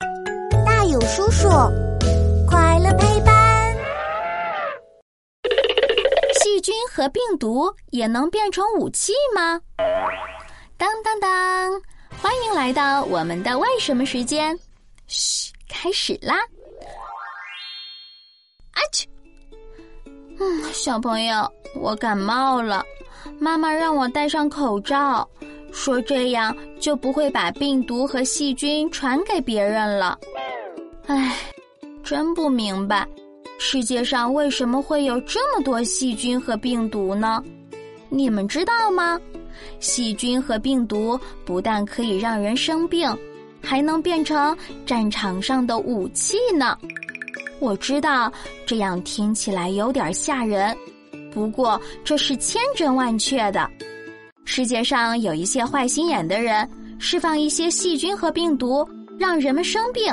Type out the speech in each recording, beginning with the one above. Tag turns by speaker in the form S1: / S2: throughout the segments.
S1: 大有叔叔，快乐陪伴。
S2: 细菌和病毒也能变成武器吗？当当当！欢迎来到我们的为什么时间。嘘，开始啦！啊去！嗯，小朋友，我感冒了，妈妈让我戴上口罩。说这样就不会把病毒和细菌传给别人了。唉，真不明白，世界上为什么会有这么多细菌和病毒呢？你们知道吗？细菌和病毒不但可以让人生病，还能变成战场上的武器呢。我知道这样听起来有点吓人，不过这是千真万确的。世界上有一些坏心眼的人，释放一些细菌和病毒，让人们生病；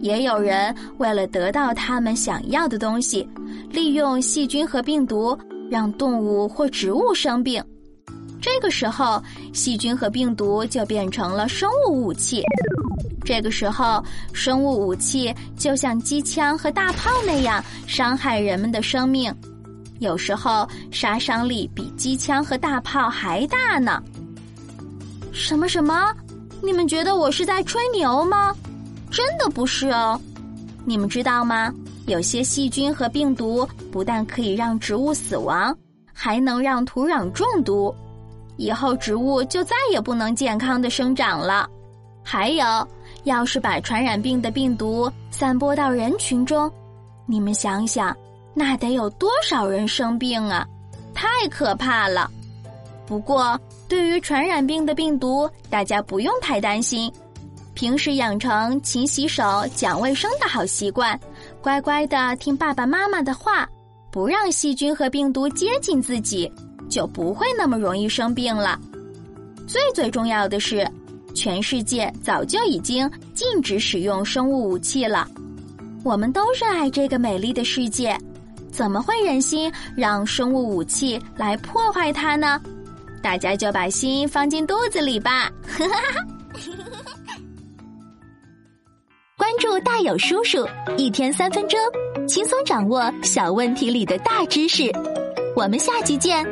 S2: 也有人为了得到他们想要的东西，利用细菌和病毒让动物或植物生病。这个时候，细菌和病毒就变成了生物武器。这个时候，生物武器就像机枪和大炮那样，伤害人们的生命。有时候杀伤力比机枪和大炮还大呢。什么什么？你们觉得我是在吹牛吗？真的不是哦。你们知道吗？有些细菌和病毒不但可以让植物死亡，还能让土壤中毒，以后植物就再也不能健康的生长了。还有，要是把传染病的病毒散播到人群中，你们想想。那得有多少人生病啊！太可怕了。不过，对于传染病的病毒，大家不用太担心。平时养成勤洗手、讲卫生的好习惯，乖乖的听爸爸妈妈的话，不让细菌和病毒接近自己，就不会那么容易生病了。最最重要的是，全世界早就已经禁止使用生物武器了。我们都热爱这个美丽的世界。怎么会忍心让生物武器来破坏它呢？大家就把心放进肚子里吧。
S3: 关注大有叔叔，一天三分钟，轻松掌握小问题里的大知识。我们下期见。